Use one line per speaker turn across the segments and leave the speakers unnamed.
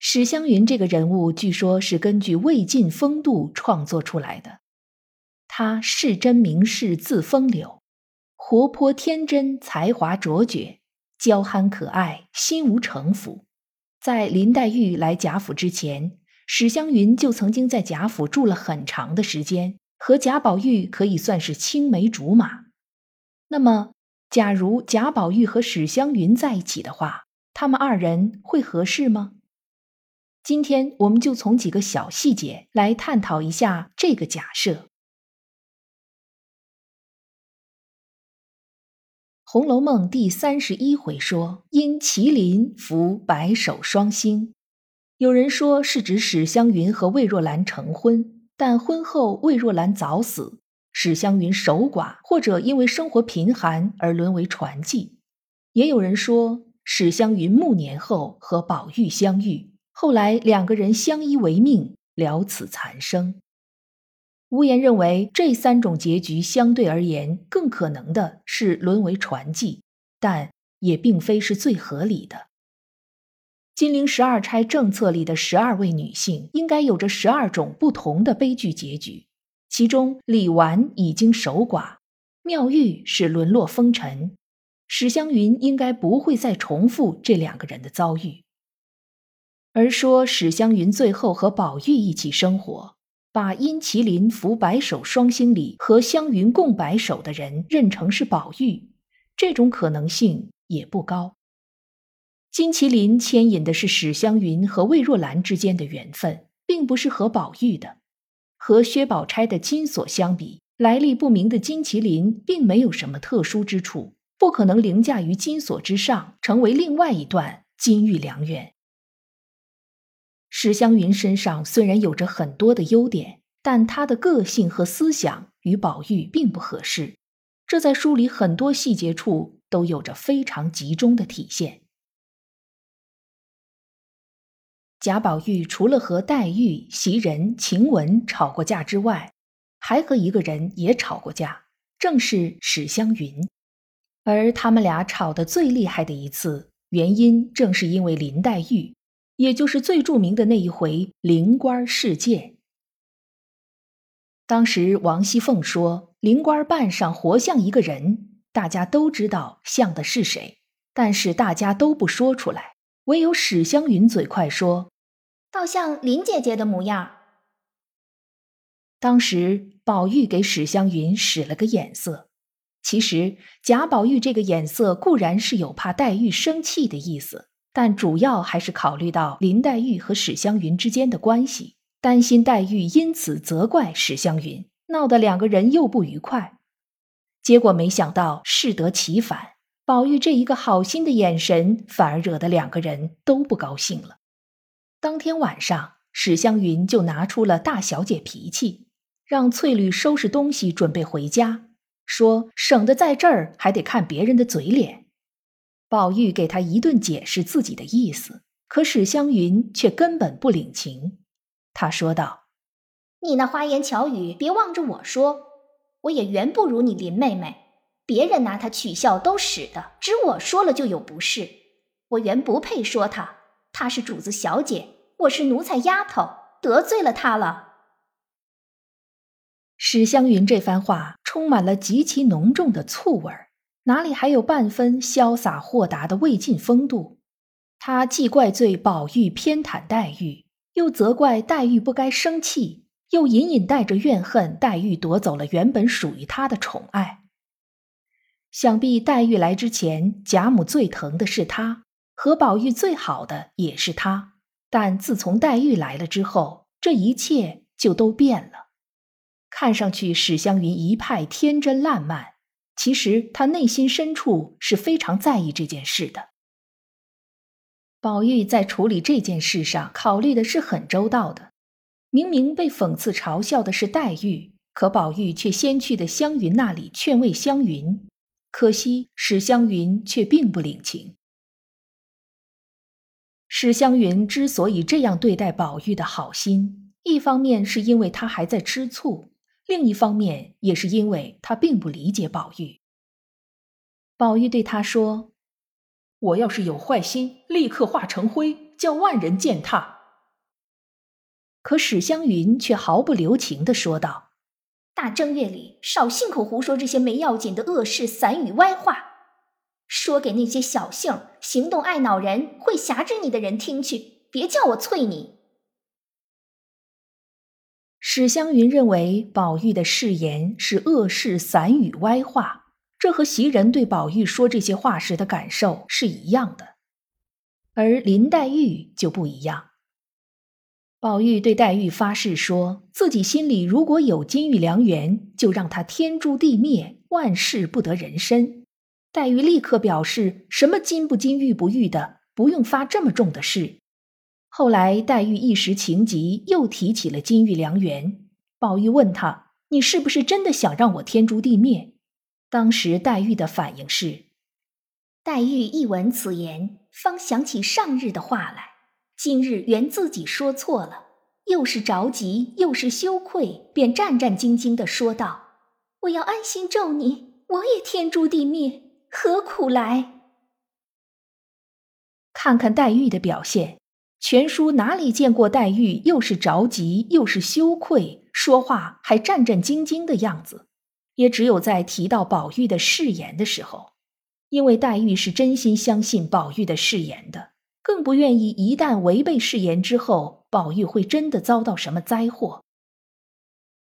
史湘云这个人物，据说是根据魏晋风度创作出来的。她是真名士，字风流，活泼天真，才华卓绝，娇憨可爱，心无城府。在林黛玉来贾府之前，史湘云就曾经在贾府住了很长的时间，和贾宝玉可以算是青梅竹马。那么，假如贾宝玉和史湘云在一起的话，他们二人会合适吗？今天我们就从几个小细节来探讨一下这个假设。《红楼梦》第三十一回说，因麒麟伏白首双星，有人说是指史湘云和魏若兰成婚，但婚后魏若兰早死，史湘云守寡，或者因为生活贫寒而沦为传记；也有人说史湘云暮年后和宝玉相遇。后来两个人相依为命，了此残生。无言认为这三种结局相对而言更可能的是沦为传记，但也并非是最合理的。金陵十二钗政策里的十二位女性应该有着十二种不同的悲剧结局，其中李纨已经守寡，妙玉是沦落风尘，史湘云应该不会再重复这两个人的遭遇。而说史湘云最后和宝玉一起生活，把殷麒麟扶白首双星里和湘云共白首的人认成是宝玉，这种可能性也不高。金麒麟牵引的是史湘云和魏若兰之间的缘分，并不是和宝玉的。和薛宝钗的金锁相比，来历不明的金麒麟并没有什么特殊之处，不可能凌驾于金锁之上，成为另外一段金玉良缘。史湘云身上虽然有着很多的优点，但她的个性和思想与宝玉并不合适，这在书里很多细节处都有着非常集中的体现。贾宝玉除了和黛玉、袭人、晴雯吵过架之外，还和一个人也吵过架，正是史湘云。而他们俩吵得最厉害的一次，原因正是因为林黛玉。也就是最著名的那一回灵官事件。当时王熙凤说灵官扮上活像一个人，大家都知道像的是谁，但是大家都不说出来，唯有史湘云嘴快说，
倒像林姐姐的模样。
当时宝玉给史湘云使了个眼色，其实贾宝玉这个眼色固然是有怕黛玉生气的意思。但主要还是考虑到林黛玉和史湘云之间的关系，担心黛玉因此责怪史湘云，闹得两个人又不愉快。结果没想到适得其反，宝玉这一个好心的眼神，反而惹得两个人都不高兴了。当天晚上，史湘云就拿出了大小姐脾气，让翠缕收拾东西准备回家，说省得在这儿还得看别人的嘴脸。宝玉给他一顿解释自己的意思，可史湘云却根本不领情。他说道：“
你那花言巧语，别望着我说，我也原不如你林妹妹。别人拿她取笑都使得，只我说了就有不是。我原不配说她，她是主子小姐，我是奴才丫头，得罪了她了。”
史湘云这番话充满了极其浓重的醋味儿。哪里还有半分潇洒豁达的魏晋风度？他既怪罪宝玉偏袒黛玉，又责怪黛玉不该生气，又隐隐带着怨恨黛玉夺走了原本属于他的宠爱。想必黛玉来之前，贾母最疼的是他，和宝玉最好的也是他。但自从黛玉来了之后，这一切就都变了。看上去史湘云一派天真烂漫。其实他内心深处是非常在意这件事的。宝玉在处理这件事上考虑的是很周到的。明明被讽刺嘲笑的是黛玉，可宝玉却先去的湘云那里劝慰湘云。可惜史湘云却并不领情。史湘云之所以这样对待宝玉的好心，一方面是因为他还在吃醋，另一方面也是因为他并不理解宝玉。宝玉对他说：“我要是有坏心，立刻化成灰，叫万人践踏。”可史湘云却毫不留情的说道：“
大正月里少信口胡说这些没要紧的恶事、散语、歪话，说给那些小性、行动爱恼人、会挟制你的人听去，别叫我啐你。”
史湘云认为宝玉的誓言是恶事、散语、歪话，这和袭人对宝玉说这些话时的感受是一样的，而林黛玉就不一样。宝玉对黛玉发誓，说自己心里如果有金玉良缘，就让他天诛地灭，万事不得人身。黛玉立刻表示，什么金不金、玉不玉的，不用发这么重的誓。后来黛玉一时情急，又提起了金玉良缘。宝玉问他：“你是不是真的想让我天诛地灭？”当时黛玉的反应是：
黛玉一闻此言，方想起上日的话来。今日原自己说错了，又是着急又是羞愧，便战战兢兢地说道：“我要安心咒你，我也天诛地灭，何苦来？”
看看黛玉的表现，全书哪里见过黛玉又是着急又是羞愧，说话还战战兢兢的样子？也只有在提到宝玉的誓言的时候，因为黛玉是真心相信宝玉的誓言的。更不愿意一旦违背誓言之后，宝玉会真的遭到什么灾祸。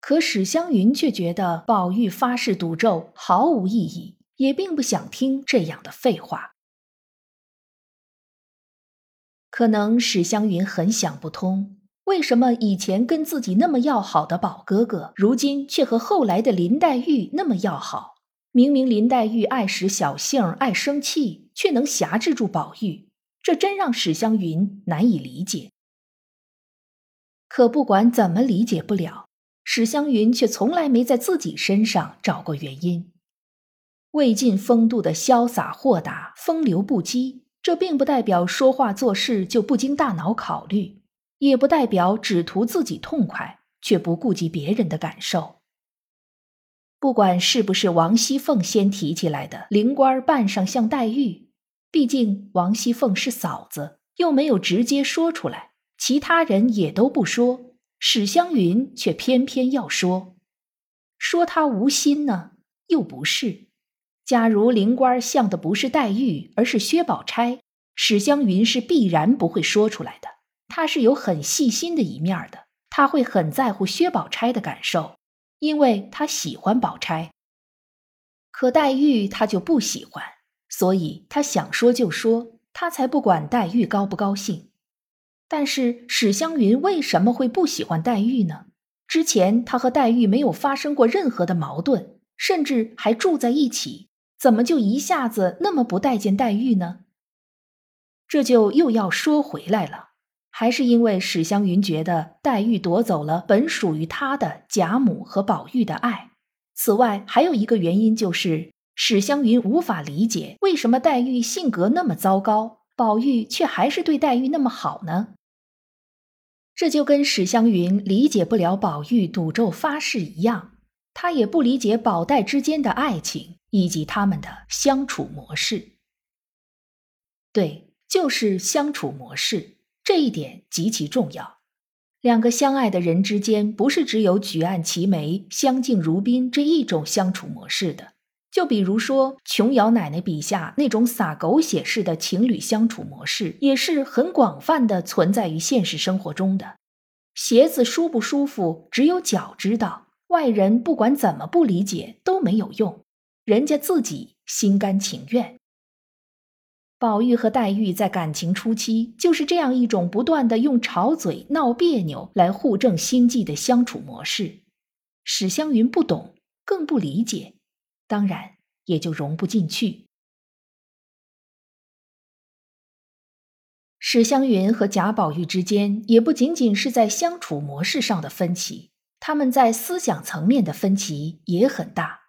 可史湘云却觉得宝玉发誓赌咒毫无意义，也并不想听这样的废话。可能史湘云很想不通，为什么以前跟自己那么要好的宝哥哥，如今却和后来的林黛玉那么要好？明明林黛玉爱使小性儿爱生气，却能辖制住宝玉。这真让史湘云难以理解。可不管怎么理解不了，史湘云却从来没在自己身上找过原因。魏晋风度的潇洒豁达、风流不羁，这并不代表说话做事就不经大脑考虑，也不代表只图自己痛快，却不顾及别人的感受。不管是不是王熙凤先提起来的，灵官扮上像黛玉。毕竟王熙凤是嫂子，又没有直接说出来，其他人也都不说，史湘云却偏偏要说，说她无心呢，又不是。假如灵官像的不是黛玉，而是薛宝钗，史湘云是必然不会说出来的。她是有很细心的一面的，她会很在乎薛宝钗的感受，因为她喜欢宝钗。可黛玉她就不喜欢。所以他想说就说，他才不管黛玉高不高兴。但是史湘云为什么会不喜欢黛玉呢？之前他和黛玉没有发生过任何的矛盾，甚至还住在一起，怎么就一下子那么不待见黛玉呢？这就又要说回来了，还是因为史湘云觉得黛玉夺走了本属于她的贾母和宝玉的爱。此外，还有一个原因就是。史湘云无法理解为什么黛玉性格那么糟糕，宝玉却还是对黛玉那么好呢？这就跟史湘云理解不了宝玉赌咒发誓一样，他也不理解宝黛之间的爱情以及他们的相处模式。对，就是相处模式，这一点极其重要。两个相爱的人之间，不是只有举案齐眉、相敬如宾这一种相处模式的。就比如说琼瑶奶奶笔下那种撒狗血式的情侣相处模式，也是很广泛的存在于现实生活中的。鞋子舒不舒服，只有脚知道，外人不管怎么不理解都没有用，人家自己心甘情愿。宝玉和黛玉在感情初期就是这样一种不断的用吵嘴闹别扭来互证心计的相处模式，史湘云不懂，更不理解。当然，也就融不进去。史湘云和贾宝玉之间也不仅仅是在相处模式上的分歧，他们在思想层面的分歧也很大。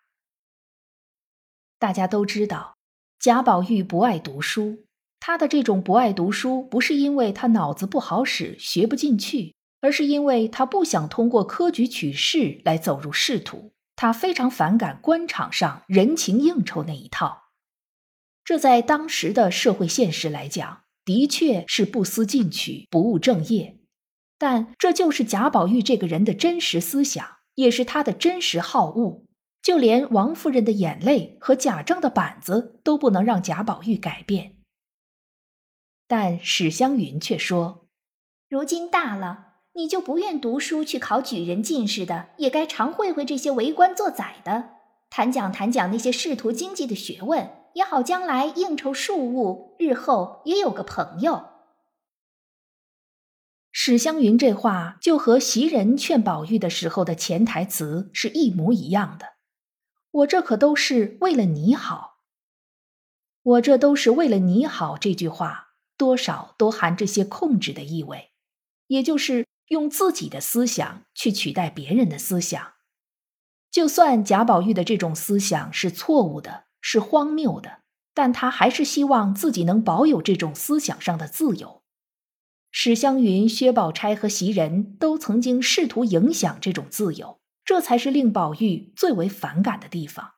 大家都知道，贾宝玉不爱读书，他的这种不爱读书，不是因为他脑子不好使，学不进去，而是因为他不想通过科举取士来走入仕途，他非常反感官场上人情应酬那一套。这在当时的社会现实来讲，的确是不思进取、不务正业。但这就是贾宝玉这个人的真实思想，也是他的真实好恶。就连王夫人的眼泪和贾政的板子都不能让贾宝玉改变。但史湘云却说：“
如今大了，你就不愿读书去考举人进士的，也该常会会这些为官做宰的，谈讲谈讲那些仕途经济的学问。”也好，将来应酬庶务，日后也有个朋友。
史湘云这话就和袭人劝宝玉的时候的潜台词是一模一样的。我这可都是为了你好。我这都是为了你好。这句话多少都含着些控制的意味，也就是用自己的思想去取代别人的思想。就算贾宝玉的这种思想是错误的。是荒谬的，但他还是希望自己能保有这种思想上的自由。史湘云、薛宝钗和袭人都曾经试图影响这种自由，这才是令宝玉最为反感的地方。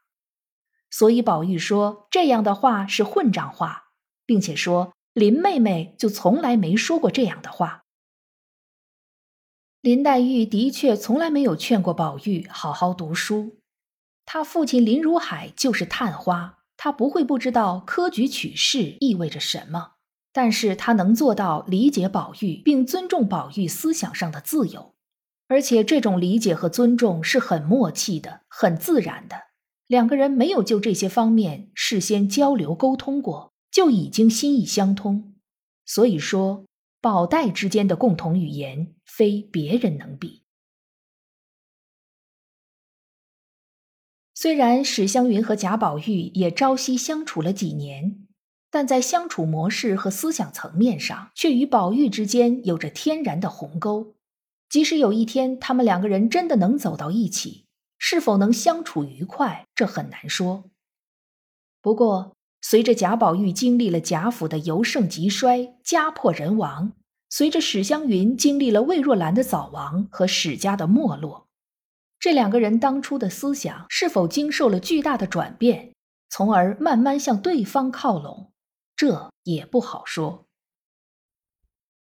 所以宝玉说这样的话是混账话，并且说林妹妹就从来没说过这样的话。林黛玉的确从来没有劝过宝玉好好读书。他父亲林如海就是探花，他不会不知道科举取士意味着什么，但是他能做到理解宝玉，并尊重宝玉思想上的自由，而且这种理解和尊重是很默契的、很自然的。两个人没有就这些方面事先交流沟通过，就已经心意相通。所以说，宝黛之间的共同语言，非别人能比。虽然史湘云和贾宝玉也朝夕相处了几年，但在相处模式和思想层面上，却与宝玉之间有着天然的鸿沟。即使有一天他们两个人真的能走到一起，是否能相处愉快，这很难说。不过，随着贾宝玉经历了贾府的由盛及衰、家破人亡，随着史湘云经历了魏若兰的早亡和史家的没落。这两个人当初的思想是否经受了巨大的转变，从而慢慢向对方靠拢，这也不好说。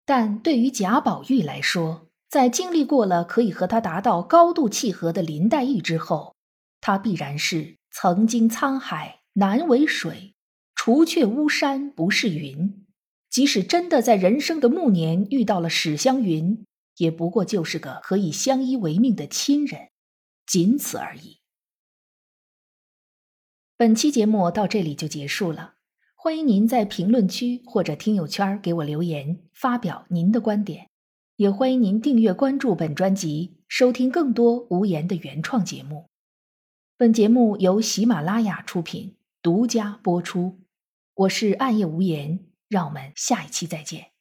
但对于贾宝玉来说，在经历过了可以和他达到高度契合的林黛玉之后，他必然是曾经沧海难为水，除却巫山不是云。即使真的在人生的暮年遇到了史湘云，也不过就是个可以相依为命的亲人。仅此而已。本期节目到这里就结束了，欢迎您在评论区或者听友圈给我留言，发表您的观点。也欢迎您订阅关注本专辑，收听更多无言的原创节目。本节目由喜马拉雅出品，独家播出。我是暗夜无言，让我们下一期再见。